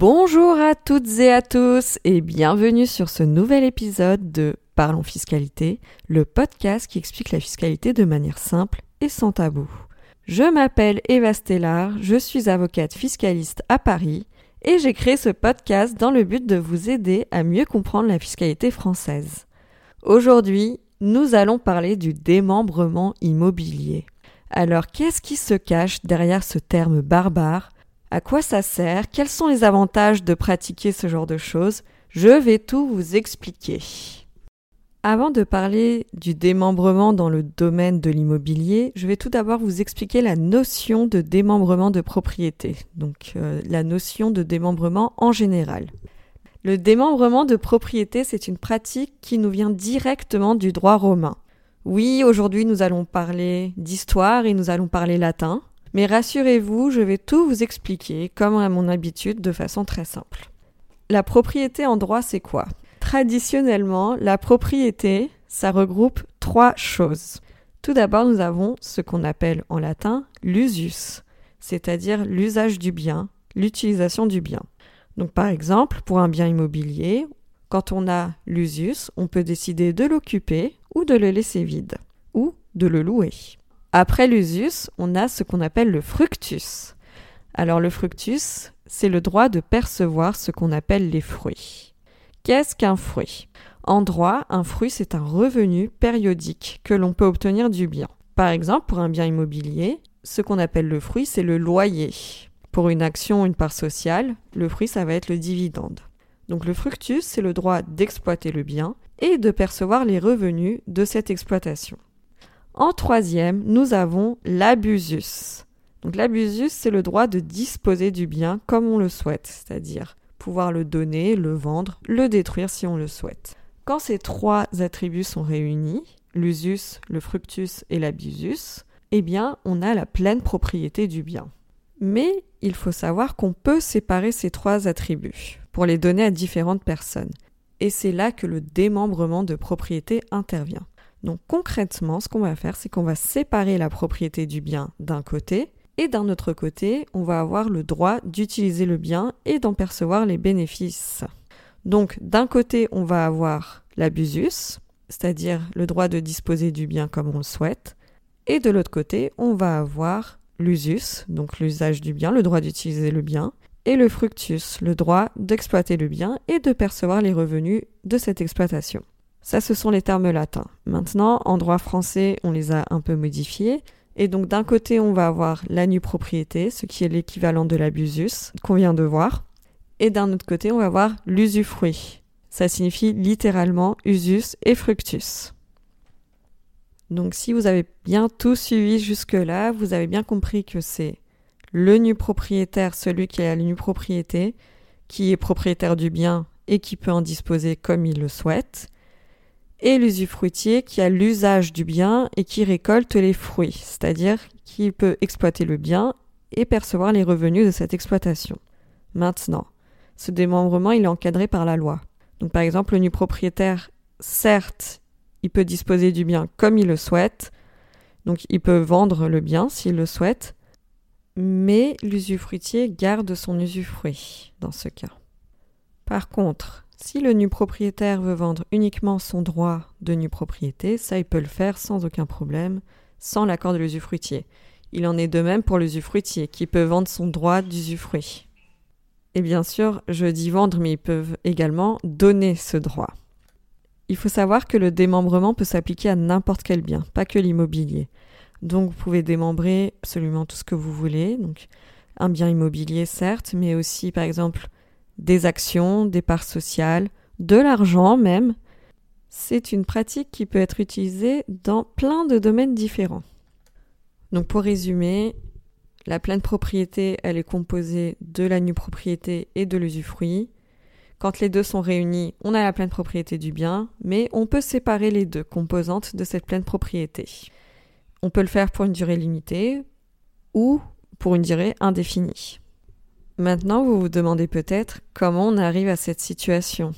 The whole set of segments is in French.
Bonjour à toutes et à tous et bienvenue sur ce nouvel épisode de Parlons Fiscalité, le podcast qui explique la fiscalité de manière simple et sans tabou. Je m'appelle Eva Stellar, je suis avocate fiscaliste à Paris et j'ai créé ce podcast dans le but de vous aider à mieux comprendre la fiscalité française. Aujourd'hui, nous allons parler du démembrement immobilier. Alors qu'est-ce qui se cache derrière ce terme barbare? À quoi ça sert? Quels sont les avantages de pratiquer ce genre de choses? Je vais tout vous expliquer. Avant de parler du démembrement dans le domaine de l'immobilier, je vais tout d'abord vous expliquer la notion de démembrement de propriété, donc euh, la notion de démembrement en général. Le démembrement de propriété, c'est une pratique qui nous vient directement du droit romain. Oui, aujourd'hui nous allons parler d'histoire et nous allons parler latin, mais rassurez-vous, je vais tout vous expliquer, comme à mon habitude, de façon très simple. La propriété en droit, c'est quoi? Traditionnellement, la propriété, ça regroupe trois choses. Tout d'abord, nous avons ce qu'on appelle en latin l'usus, c'est-à-dire l'usage du bien, l'utilisation du bien. Donc par exemple, pour un bien immobilier, quand on a l'usus, on peut décider de l'occuper ou de le laisser vide, ou de le louer. Après l'usus, on a ce qu'on appelle le fructus. Alors le fructus, c'est le droit de percevoir ce qu'on appelle les fruits. Qu'est-ce qu'un fruit? En droit, un fruit, c'est un revenu périodique que l'on peut obtenir du bien. Par exemple, pour un bien immobilier, ce qu'on appelle le fruit, c'est le loyer. Pour une action, une part sociale, le fruit, ça va être le dividende. Donc le fructus, c'est le droit d'exploiter le bien et de percevoir les revenus de cette exploitation. En troisième, nous avons l'abusus. Donc l'abusus, c'est le droit de disposer du bien comme on le souhaite, c'est-à-dire pouvoir le donner, le vendre, le détruire si on le souhaite. Quand ces trois attributs sont réunis, l'usus, le fructus et l'abusus, eh bien, on a la pleine propriété du bien. Mais il faut savoir qu'on peut séparer ces trois attributs pour les donner à différentes personnes. Et c'est là que le démembrement de propriété intervient. Donc concrètement, ce qu'on va faire, c'est qu'on va séparer la propriété du bien d'un côté et d'un autre côté, on va avoir le droit d'utiliser le bien et d'en percevoir les bénéfices. Donc d'un côté, on va avoir l'abusus, c'est-à-dire le droit de disposer du bien comme on le souhaite, et de l'autre côté, on va avoir l'usus, donc l'usage du bien, le droit d'utiliser le bien, et le fructus, le droit d'exploiter le bien et de percevoir les revenus de cette exploitation. Ça, ce sont les termes latins. Maintenant, en droit français, on les a un peu modifiés. Et donc, d'un côté, on va avoir la nue propriété, ce qui est l'équivalent de l'abusus, qu'on vient de voir. Et d'un autre côté, on va avoir l'usufruit. Ça signifie littéralement usus et fructus. Donc, si vous avez bien tout suivi jusque-là, vous avez bien compris que c'est le nu propriétaire, celui qui a la nue propriété, qui est propriétaire du bien et qui peut en disposer comme il le souhaite et l'usufruitier qui a l'usage du bien et qui récolte les fruits, c'est-à-dire qui peut exploiter le bien et percevoir les revenus de cette exploitation. Maintenant, ce démembrement, il est encadré par la loi. Donc par exemple, le nu propriétaire, certes, il peut disposer du bien comme il le souhaite, donc il peut vendre le bien s'il le souhaite, mais l'usufruitier garde son usufruit dans ce cas. Par contre, si le nu propriétaire veut vendre uniquement son droit de nu propriété, ça il peut le faire sans aucun problème, sans l'accord de l'usufruitier. Il en est de même pour l'usufruitier, qui peut vendre son droit d'usufruit. Et bien sûr, je dis vendre, mais ils peuvent également donner ce droit. Il faut savoir que le démembrement peut s'appliquer à n'importe quel bien, pas que l'immobilier. Donc vous pouvez démembrer absolument tout ce que vous voulez, donc un bien immobilier certes, mais aussi par exemple des actions, des parts sociales, de l'argent même. C'est une pratique qui peut être utilisée dans plein de domaines différents. Donc pour résumer, la pleine propriété, elle est composée de la nue propriété et de l'usufruit. Quand les deux sont réunis, on a la pleine propriété du bien, mais on peut séparer les deux composantes de cette pleine propriété. On peut le faire pour une durée limitée ou pour une durée indéfinie. Maintenant, vous vous demandez peut-être comment on arrive à cette situation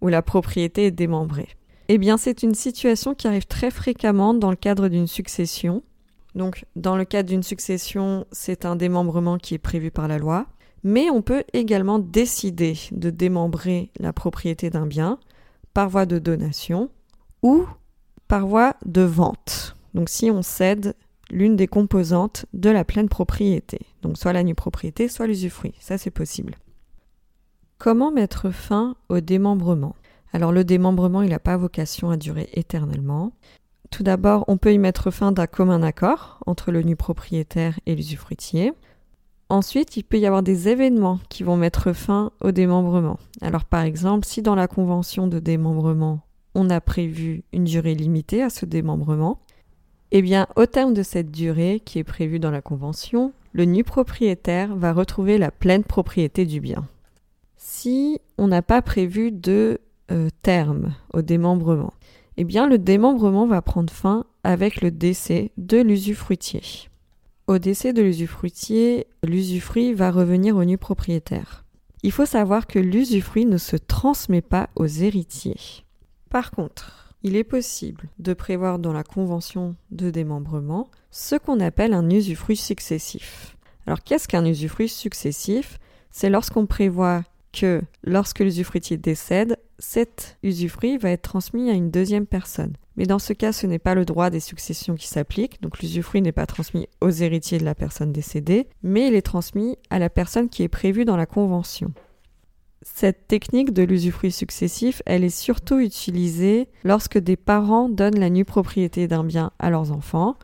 où la propriété est démembrée. Eh bien, c'est une situation qui arrive très fréquemment dans le cadre d'une succession. Donc, dans le cadre d'une succession, c'est un démembrement qui est prévu par la loi. Mais on peut également décider de démembrer la propriété d'un bien par voie de donation ou par voie de vente. Donc si on cède l'une des composantes de la pleine propriété, donc soit la nue propriété, soit l'usufruit, ça c'est possible. Comment mettre fin au démembrement? Alors le démembrement, il n'a pas vocation à durer éternellement. Tout d'abord, on peut y mettre fin d'un commun accord entre le nu propriétaire et l'usufruitier. Ensuite, il peut y avoir des événements qui vont mettre fin au démembrement. Alors par exemple, si dans la convention de démembrement, on a prévu une durée limitée à ce démembrement, eh bien, au terme de cette durée qui est prévue dans la convention, le nu propriétaire va retrouver la pleine propriété du bien. Si on n'a pas prévu de euh, terme au démembrement, eh bien le démembrement va prendre fin avec le décès de l'usufruitier. Au décès de l'usufruitier, l'usufruit va revenir au nu propriétaire. Il faut savoir que l'usufruit ne se transmet pas aux héritiers. Par contre, il est possible de prévoir dans la convention de démembrement ce qu'on appelle un usufruit successif. Alors qu'est-ce qu'un usufruit successif? C'est lorsqu'on prévoit que lorsque l'usufruitier décède, cet usufruit va être transmis à une deuxième personne. Mais dans ce cas, ce n'est pas le droit des successions qui s'applique, donc l'usufruit n'est pas transmis aux héritiers de la personne décédée, mais il est transmis à la personne qui est prévue dans la convention. Cette technique de l'usufruit successif, elle est surtout utilisée lorsque des parents donnent la nue propriété d'un bien à leurs enfants.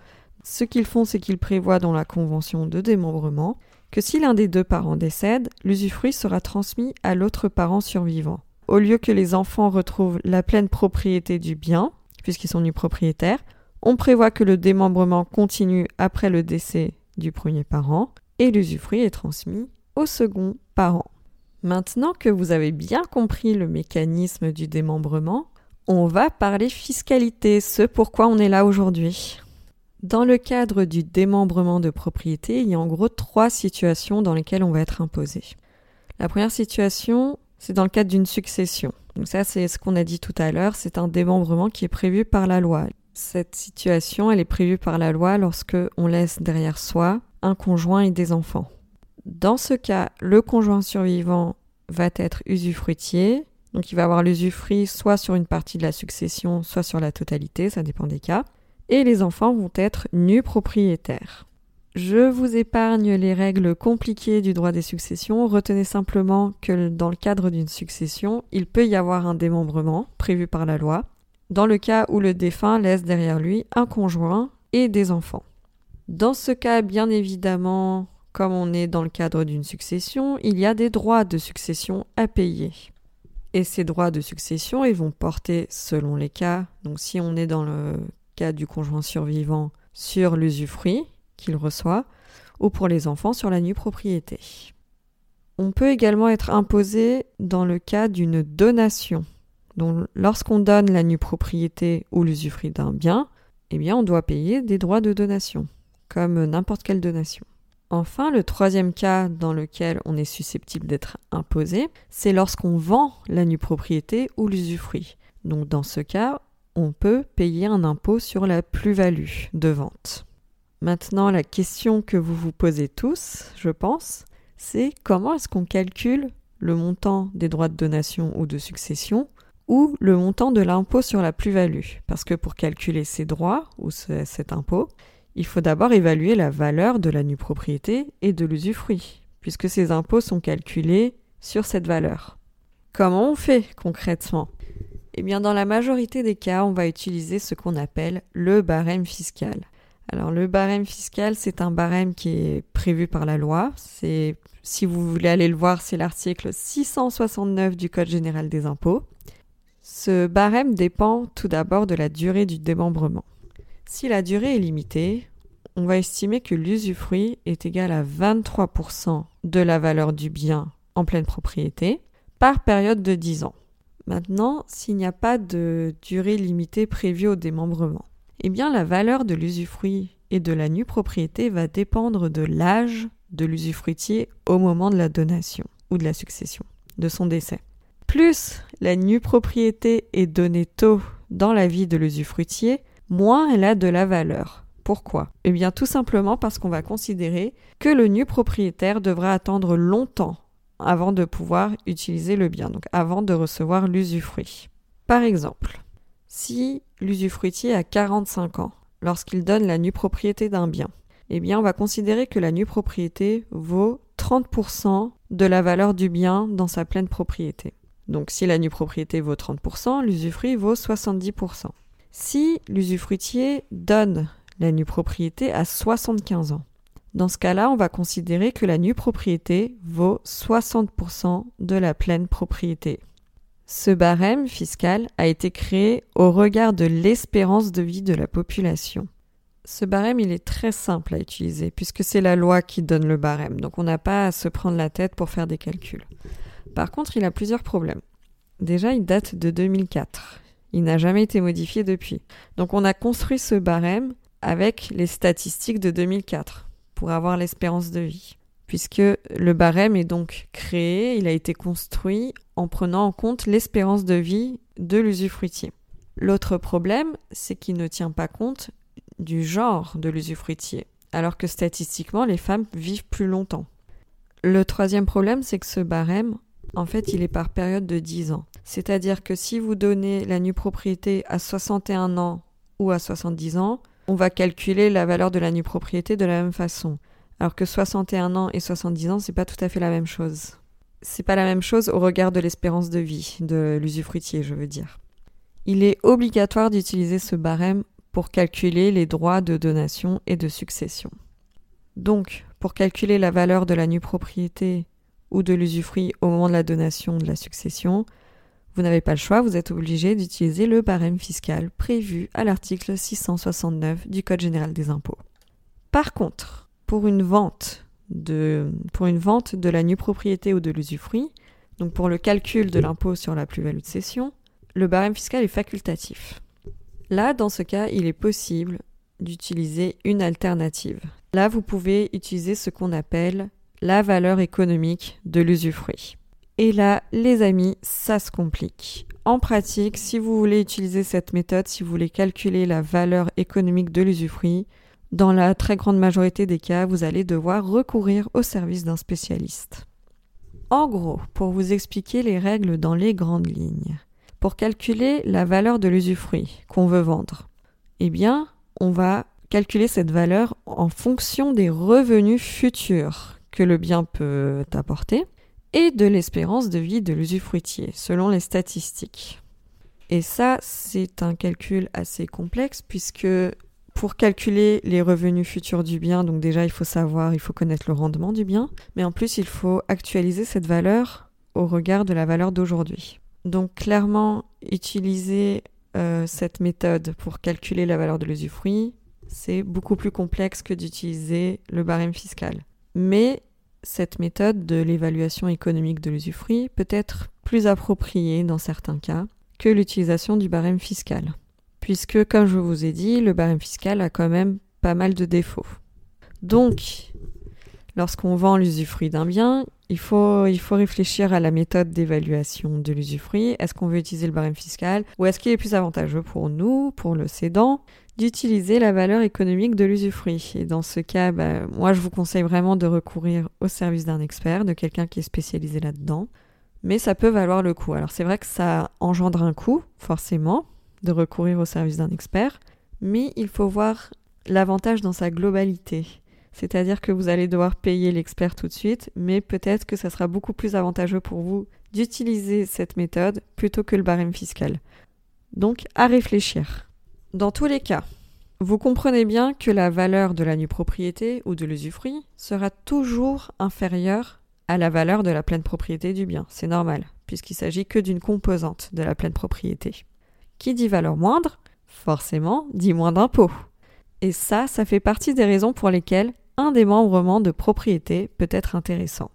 Ce qu'ils font, c'est qu'ils prévoient dans la convention de démembrement que si l'un des deux parents décède, l'usufruit sera transmis à l'autre parent survivant au lieu que les enfants retrouvent la pleine propriété du bien, puisqu'ils sont nus propriétaires, on prévoit que le démembrement continue après le décès du premier parent et l'usufruit est transmis au second parent. Maintenant que vous avez bien compris le mécanisme du démembrement, on va parler fiscalité, ce pourquoi on est là aujourd'hui. Dans le cadre du démembrement de propriété, il y a en gros trois situations dans lesquelles on va être imposé. La première situation, c'est dans le cadre d'une succession. Donc ça, c'est ce qu'on a dit tout à l'heure, c'est un démembrement qui est prévu par la loi. Cette situation, elle est prévue par la loi lorsque on laisse derrière soi un conjoint et des enfants. Dans ce cas, le conjoint survivant va être usufruitier, donc il va avoir l'usufruit soit sur une partie de la succession, soit sur la totalité, ça dépend des cas. Et les enfants vont être nus propriétaires. Je vous épargne les règles compliquées du droit des successions. Retenez simplement que dans le cadre d'une succession, il peut y avoir un démembrement prévu par la loi, dans le cas où le défunt laisse derrière lui un conjoint et des enfants. Dans ce cas, bien évidemment, comme on est dans le cadre d'une succession, il y a des droits de succession à payer. Et ces droits de succession, ils vont porter selon les cas. Donc si on est dans le cas du conjoint survivant sur l'usufruit, qu'il reçoit, ou pour les enfants sur la nue propriété. On peut également être imposé dans le cas d'une donation. Lorsqu'on donne la nue propriété ou l'usufruit d'un bien, eh bien on doit payer des droits de donation, comme n'importe quelle donation. Enfin, le troisième cas dans lequel on est susceptible d'être imposé, c'est lorsqu'on vend la nue propriété ou l'usufruit. Donc dans ce cas, on peut payer un impôt sur la plus-value de vente. Maintenant, la question que vous vous posez tous, je pense, c'est comment est-ce qu'on calcule le montant des droits de donation ou de succession ou le montant de l'impôt sur la plus-value? Parce que pour calculer ces droits ou cet impôt, il faut d'abord évaluer la valeur de la nue propriété et de l'usufruit, puisque ces impôts sont calculés sur cette valeur. Comment on fait concrètement? Eh bien, dans la majorité des cas, on va utiliser ce qu'on appelle le barème fiscal. Alors le barème fiscal, c'est un barème qui est prévu par la loi. Si vous voulez aller le voir, c'est l'article 669 du Code général des impôts. Ce barème dépend tout d'abord de la durée du démembrement. Si la durée est limitée, on va estimer que l'usufruit est égal à 23% de la valeur du bien en pleine propriété par période de 10 ans. Maintenant, s'il n'y a pas de durée limitée prévue au démembrement, eh bien la valeur de l'usufruit et de la nue propriété va dépendre de l'âge de l'usufruitier au moment de la donation ou de la succession, de son décès. Plus la nue propriété est donnée tôt dans la vie de l'usufruitier, moins elle a de la valeur. Pourquoi? Eh bien tout simplement parce qu'on va considérer que le nu propriétaire devra attendre longtemps avant de pouvoir utiliser le bien, donc avant de recevoir l'usufruit. Par exemple, si l'usufruitier a 45 ans lorsqu'il donne la nue propriété d'un bien, eh bien on va considérer que la nue propriété vaut 30% de la valeur du bien dans sa pleine propriété. Donc si la nue propriété vaut 30%, l'usufruit vaut 70%. Si l'usufruitier donne la nue propriété à 75 ans, dans ce cas-là, on va considérer que la nue propriété vaut 60% de la pleine propriété. Ce barème fiscal a été créé au regard de l'espérance de vie de la population. Ce barème, il est très simple à utiliser puisque c'est la loi qui donne le barème, donc on n'a pas à se prendre la tête pour faire des calculs. Par contre, il a plusieurs problèmes. Déjà, il date de 2004. Il n'a jamais été modifié depuis. Donc on a construit ce barème avec les statistiques de 2004 pour avoir l'espérance de vie. Puisque le barème est donc créé, il a été construit en prenant en compte l'espérance de vie de l'usufruitier. L'autre problème, c'est qu'il ne tient pas compte du genre de l'usufruitier, alors que statistiquement, les femmes vivent plus longtemps. Le troisième problème, c'est que ce barème, en fait, il est par période de 10 ans. C'est-à-dire que si vous donnez la nue propriété à 61 ans ou à 70 ans, on va calculer la valeur de la nue propriété de la même façon. Alors que 61 ans et 70 ans, c'est pas tout à fait la même chose. C'est pas la même chose au regard de l'espérance de vie de l'usufruitier, je veux dire. Il est obligatoire d'utiliser ce barème pour calculer les droits de donation et de succession. Donc, pour calculer la valeur de la nue propriété ou de l'usufruit au moment de la donation de la succession, vous n'avez pas le choix, vous êtes obligé d'utiliser le barème fiscal prévu à l'article 669 du Code général des impôts. Par contre, pour une vente de, pour une vente de la nue propriété ou de l'usufruit, donc pour le calcul de l'impôt sur la plus-value de cession, le barème fiscal est facultatif. Là, dans ce cas, il est possible d'utiliser une alternative. Là, vous pouvez utiliser ce qu'on appelle la valeur économique de l'usufruit. Et là, les amis, ça se complique. En pratique, si vous voulez utiliser cette méthode, si vous voulez calculer la valeur économique de l'usufruit, dans la très grande majorité des cas, vous allez devoir recourir au service d'un spécialiste. En gros, pour vous expliquer les règles dans les grandes lignes, pour calculer la valeur de l'usufruit qu'on veut vendre, eh bien, on va calculer cette valeur en fonction des revenus futurs que le bien peut apporter et de l'espérance de vie de l'usufruitier, selon les statistiques. Et ça, c'est un calcul assez complexe puisque pour calculer les revenus futurs du bien, donc déjà il faut savoir, il faut connaître le rendement du bien, mais en plus il faut actualiser cette valeur au regard de la valeur d'aujourd'hui. Donc clairement, utiliser euh, cette méthode pour calculer la valeur de l'usufruit, c'est beaucoup plus complexe que d'utiliser le barème fiscal. Mais cette méthode de l'évaluation économique de l'usufruit peut être plus appropriée dans certains cas que l'utilisation du barème fiscal. Puisque, comme je vous ai dit, le barème fiscal a quand même pas mal de défauts. Donc, lorsqu'on vend l'usufruit d'un bien, il faut, réfléchir à la méthode d'évaluation de l'usufruit. Est-ce qu'on veut utiliser le barème fiscal ou est-ce qu'il est plus avantageux pour nous, pour le cédant, d'utiliser la valeur économique de l'usufruit. Et dans ce cas, bah, moi, je vous conseille vraiment de recourir au service d'un expert, de quelqu'un qui est spécialisé là-dedans. Mais ça peut valoir le coup. Alors c'est vrai que ça engendre un coût, forcément, de recourir au service d'un expert, mais il faut voir l'avantage dans sa globalité. C'est-à-dire que vous allez devoir payer l'expert tout de suite, mais peut-être que ça sera beaucoup plus avantageux pour vous d'utiliser cette méthode plutôt que le barème fiscal. Donc à réfléchir. Dans tous les cas, vous comprenez bien que la valeur de la nue propriété ou de l'usufruit sera toujours inférieure à la valeur de la pleine propriété du bien. C'est normal, puisqu'il s'agit que d'une composante de la pleine propriété. Qui dit valeur moindre, forcément dit moins d'impôts. Et ça, ça fait partie des raisons pour lesquelles un démembrement de propriété peut être intéressant.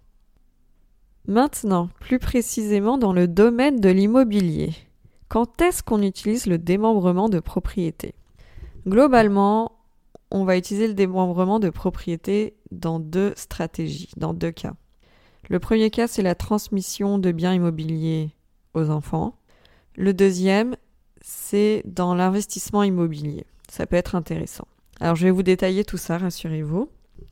Maintenant, plus précisément dans le domaine de l'immobilier. Quand est-ce qu'on utilise le démembrement de propriété? Globalement, on va utiliser le démembrement de propriété dans deux stratégies, dans deux cas. Le premier cas, c'est la transmission de biens immobiliers aux enfants. Le deuxième, c'est dans l'investissement immobilier. Ça peut être intéressant. Alors je vais vous détailler tout ça, rassurez-vous.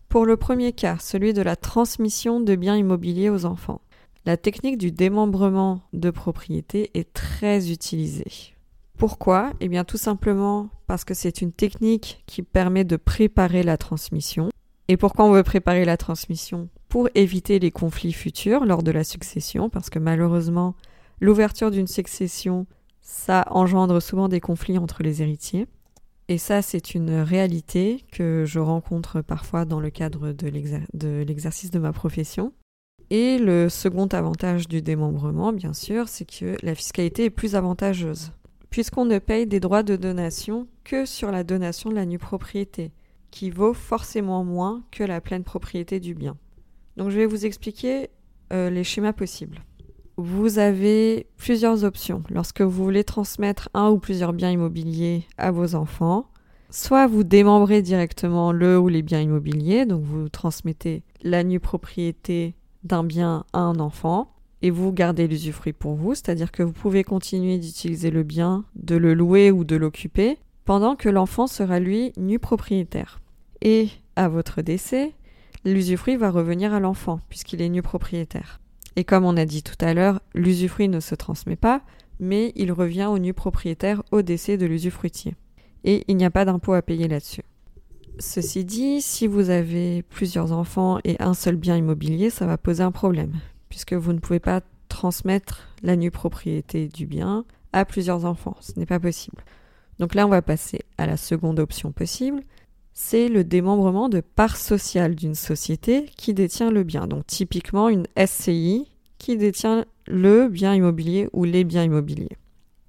Pour le premier cas, celui de la transmission de biens immobiliers aux enfants, la technique du démembrement de propriété est très utilisée. Pourquoi? Eh bien tout simplement parce que c'est une technique qui permet de préparer la transmission. Et pourquoi on veut préparer la transmission? Pour éviter les conflits futurs lors de la succession, parce que malheureusement, l'ouverture d'une succession, ça engendre souvent des conflits entre les héritiers. Et ça, c'est une réalité que je rencontre parfois dans le cadre de l'exercice de ma profession. Et le second avantage du démembrement, bien sûr, c'est que la fiscalité est plus avantageuse puisqu'on ne paye des droits de donation que sur la donation de la nue propriété, qui vaut forcément moins que la pleine propriété du bien. Donc je vais vous expliquer euh, les schémas possibles. Vous avez plusieurs options lorsque vous voulez transmettre un ou plusieurs biens immobiliers à vos enfants. Soit vous démembrez directement le ou les biens immobiliers, donc vous transmettez la nue propriété d'un bien à un enfant, et vous gardez l'usufruit pour vous, c'est-à-dire que vous pouvez continuer d'utiliser le bien, de le louer ou de l'occuper, pendant que l'enfant sera lui nu propriétaire. Et à votre décès, l'usufruit va revenir à l'enfant, puisqu'il est nu propriétaire. Et comme on a dit tout à l'heure, l'usufruit ne se transmet pas, mais il revient au nu propriétaire au décès de l'usufruitier. Et il n'y a pas d'impôt à payer là-dessus. Ceci dit, si vous avez plusieurs enfants et un seul bien immobilier, ça va poser un problème, puisque vous ne pouvez pas transmettre la nue propriété du bien à plusieurs enfants. Ce n'est pas possible. Donc là, on va passer à la seconde option possible. C'est le démembrement de part sociale d'une société qui détient le bien. Donc typiquement une SCI qui détient le bien immobilier ou les biens immobiliers.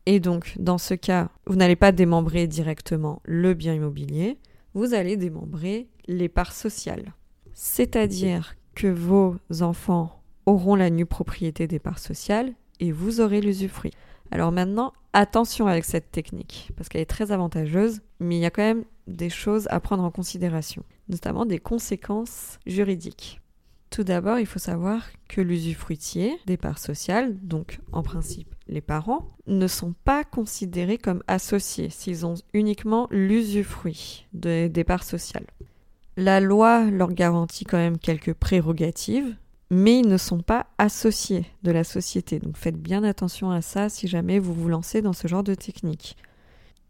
Et donc, dans ce cas, vous n'allez pas démembrer directement le bien immobilier, vous allez démembrer les parts sociales. C'est-à-dire que vos enfants auront la nue propriété des parts sociales et vous aurez l'usufruit. Alors maintenant, attention avec cette technique, parce qu'elle est très avantageuse, mais il y a quand même des choses à prendre en considération, notamment des conséquences juridiques. Tout d'abord, il faut savoir que l'usufruitier des parts sociales, donc en principe les parents, ne sont pas considérés comme associés s'ils ont uniquement l'usufruit des parts sociales. La loi leur garantit quand même quelques prérogatives, mais ils ne sont pas associés de la société. Donc faites bien attention à ça si jamais vous vous lancez dans ce genre de technique.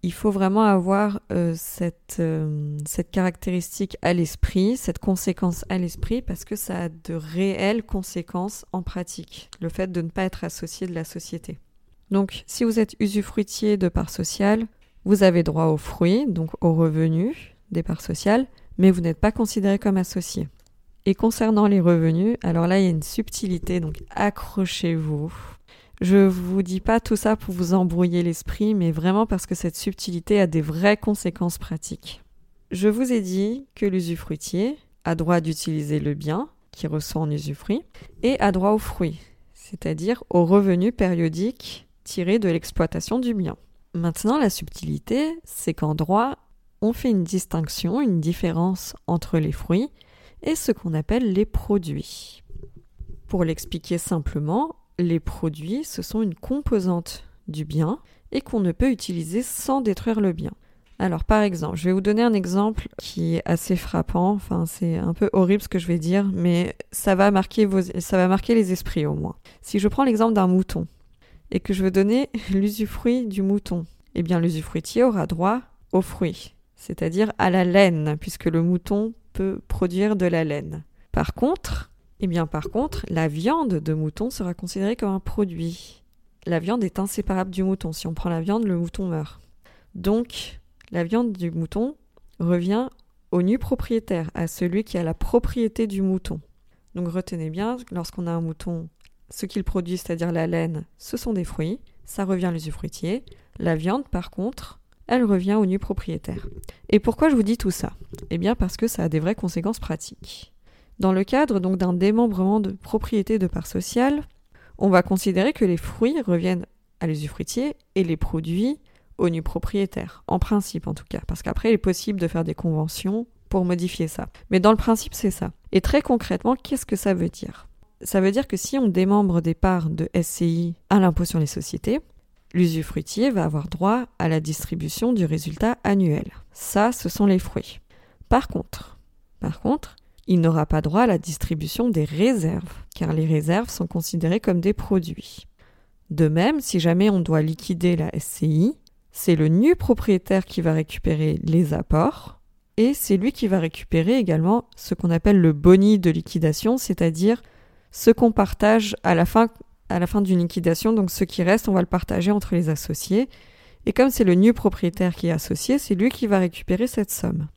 Il faut vraiment avoir euh, cette, euh, cette caractéristique à l'esprit, cette conséquence à l'esprit, parce que ça a de réelles conséquences en pratique, le fait de ne pas être associé de la société. Donc si vous êtes usufruitier de parts sociales, vous avez droit aux fruits, donc aux revenus des parts sociales, mais vous n'êtes pas considéré comme associé. Et concernant les revenus, alors là, il y a une subtilité, donc accrochez-vous. Je vous dis pas tout ça pour vous embrouiller l'esprit, mais vraiment parce que cette subtilité a des vraies conséquences pratiques. Je vous ai dit que l'usufruitier a droit d'utiliser le bien qu'il reçoit en usufruit et a droit aux fruits, c'est-à-dire aux revenus périodiques tirés de l'exploitation du bien. Maintenant, la subtilité, c'est qu'en droit, on fait une distinction, une différence entre les fruits et ce qu'on appelle les produits. Pour l'expliquer simplement, les produits, ce sont une composante du bien et qu'on ne peut utiliser sans détruire le bien. Alors par exemple, je vais vous donner un exemple qui est assez frappant, enfin c'est un peu horrible ce que je vais dire, mais ça va marquer, vos, ça va marquer les esprits au moins. Si je prends l'exemple d'un mouton et que je veux donner l'usufruit du mouton, eh bien l'usufruitier aura droit aux fruits, c'est-à-dire à la laine, puisque le mouton produire de la laine. Par contre, eh bien par contre, la viande de mouton sera considérée comme un produit. La viande est inséparable du mouton. Si on prend la viande, le mouton meurt. Donc, la viande du mouton revient au nu propriétaire, à celui qui a la propriété du mouton. Donc retenez bien, lorsqu'on a un mouton, ce qu'il produit, c'est-à-dire la laine, ce sont des fruits, ça revient à l'usufruitier. La viande, par contre, elle revient au nu propriétaire. Et pourquoi je vous dis tout ça? Eh bien parce que ça a des vraies conséquences pratiques. Dans le cadre donc d'un démembrement de propriété de part sociale, on va considérer que les fruits reviennent à l'usufruitier et les produits au nu propriétaire, en principe en tout cas, parce qu'après il est possible de faire des conventions pour modifier ça. Mais dans le principe c'est ça. Et très concrètement, qu'est-ce que ça veut dire? Ça veut dire que si on démembre des parts de SCI à l'impôt sur les sociétés, l'usufruitier va avoir droit à la distribution du résultat annuel. Ça, ce sont les fruits. Par contre, par contre, il n'aura pas droit à la distribution des réserves, car les réserves sont considérées comme des produits. De même, si jamais on doit liquider la SCI, c'est le nu propriétaire qui va récupérer les apports, et c'est lui qui va récupérer également ce qu'on appelle le boni de liquidation, c'est-à-dire ce qu'on partage à la fin à la fin d'une liquidation, donc ce qui reste, on va le partager entre les associés. Et comme c'est le nu propriétaire qui est associé, c'est lui qui va récupérer cette somme.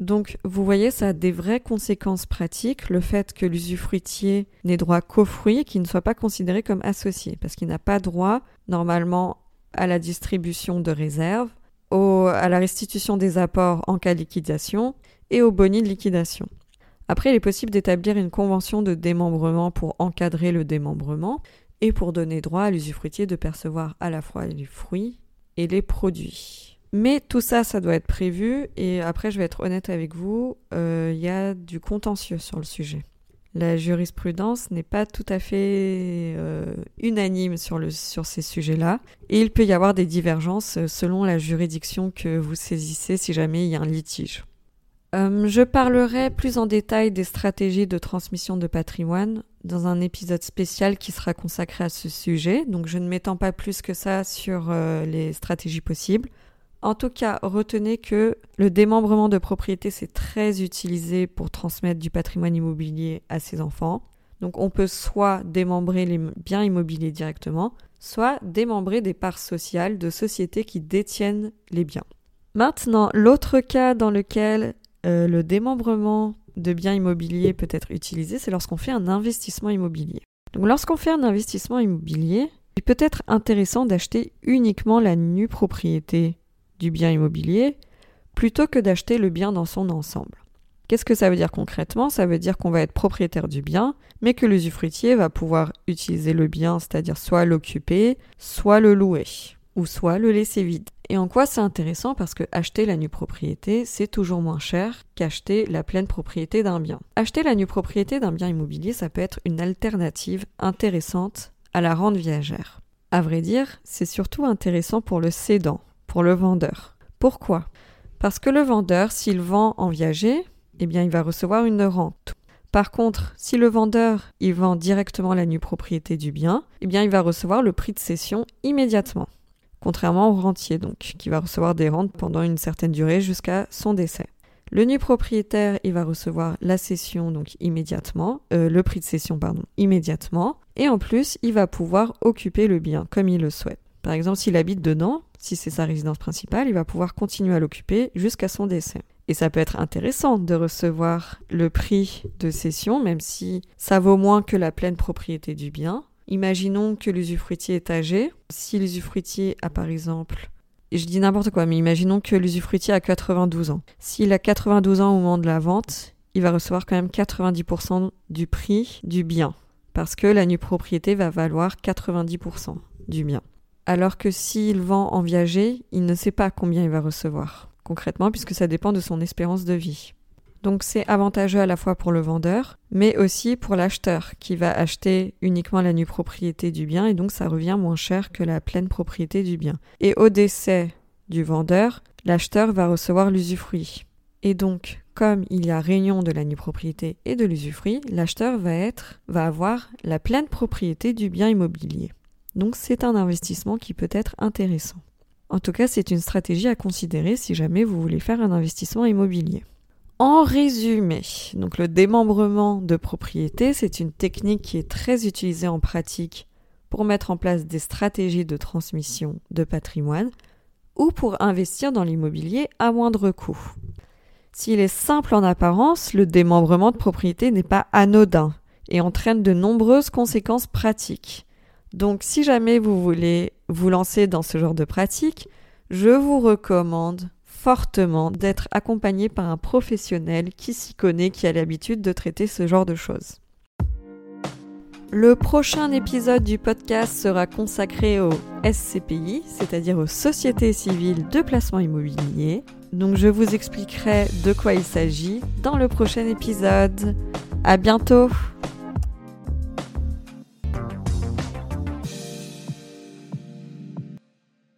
Donc vous voyez, ça a des vraies conséquences pratiques, le fait que l'usufruitier n'ait droit qu'aux fruits et qu'il ne soit pas considéré comme associé, parce qu'il n'a pas droit normalement à la distribution de réserves, à la restitution des apports en cas de liquidation et au boni de liquidation. Après, il est possible d'établir une convention de démembrement pour encadrer le démembrement et pour donner droit à l'usufruitier de percevoir à la fois les fruits et les produits. Mais tout ça, ça doit être prévu et après, je vais être honnête avec vous, euh, il y a du contentieux sur le sujet. La jurisprudence n'est pas tout à fait euh, unanime sur, ces sujets-là et il peut y avoir des divergences selon la juridiction que vous saisissez si jamais il y a un litige. Euh, je parlerai plus en détail des stratégies de transmission de patrimoine dans un épisode spécial qui sera consacré à ce sujet, donc je ne m'étends pas plus que ça sur euh, les stratégies possibles. En tout cas, retenez que le démembrement de propriété, c'est très utilisé pour transmettre du patrimoine immobilier à ses enfants. Donc on peut soit démembrer les biens immobiliers directement, soit démembrer des parts sociales de sociétés qui détiennent les biens. Maintenant, l'autre cas dans lequel euh, le démembrement de biens immobiliers peut être utilisé, c'est lorsqu'on fait un investissement immobilier. Donc lorsqu'on fait un investissement immobilier, il peut être intéressant d'acheter uniquement la nue propriété du bien immobilier plutôt que d'acheter le bien dans son ensemble. Qu'est-ce que ça veut dire concrètement? Ça veut dire qu'on va être propriétaire du bien, mais que l'usufruitier va pouvoir utiliser le bien, c'est-à-dire soit l'occuper, soit le louer, ou soit le laisser vide. Et en quoi c'est intéressant? Parce que acheter la nue propriété, c'est toujours moins cher qu'acheter la pleine propriété d'un bien. Acheter la nue propriété d'un bien immobilier, ça peut être une alternative intéressante à la rente viagère. À vrai dire, c'est surtout intéressant pour le cédant, pour le vendeur. Pourquoi? Parce que le vendeur, s'il vend en viager, eh bien il va recevoir une rente. Par contre, si le vendeur il vend directement la nue propriété du bien, eh bien il va recevoir le prix de cession immédiatement contrairement au rentier, donc, qui va recevoir des rentes pendant une certaine durée jusqu'à son décès. Le nu propriétaire, il va recevoir la cession donc immédiatement, euh, le prix de cession pardon, immédiatement, et en plus, il va pouvoir occuper le bien comme il le souhaite. Par exemple, s'il habite dedans, si c'est sa résidence principale, il va pouvoir continuer à l'occuper jusqu'à son décès. Et ça peut être intéressant de recevoir le prix de cession, même si ça vaut moins que la pleine propriété du bien, Imaginons que l'usufruitier est âgé. Si l'usufruitier a par exemple je dis n'importe quoi, mais imaginons que l'usufruitier a 92 ans. S'il a 92 ans au moment de la vente, il va recevoir quand même 90% du prix du bien, parce que la nue propriété va valoir 90% du bien. Alors que s'il vend en viager, il ne sait pas combien il va recevoir, concrètement, puisque ça dépend de son espérance de vie. Donc c'est avantageux à la fois pour le vendeur, mais aussi pour l'acheteur qui va acheter uniquement la nue propriété du bien et donc ça revient moins cher que la pleine propriété du bien. Et au décès du vendeur, l'acheteur va recevoir l'usufruit. Et donc, comme il y a réunion de la nue propriété et de l'usufruit, l'acheteur va va avoir la pleine propriété du bien immobilier. Donc c'est un investissement qui peut être intéressant. En tout cas, c'est une stratégie à considérer si jamais vous voulez faire un investissement immobilier. En résumé, le démembrement de propriété, c'est une technique qui est très utilisée en pratique pour mettre en place des stratégies de transmission de patrimoine ou pour investir dans l'immobilier à moindre coût. S'il est simple en apparence, le démembrement de propriété n'est pas anodin et entraîne de nombreuses conséquences pratiques. Donc si jamais vous voulez vous lancer dans ce genre de pratique, je vous recommande fortement d'être accompagné par un professionnel qui s'y connaît, qui a l'habitude de traiter ce genre de choses. Le prochain épisode du podcast sera consacré au SCPI, c'est-à-dire aux sociétés civiles de placement immobilier. Donc je vous expliquerai de quoi il s'agit dans le prochain épisode. À bientôt!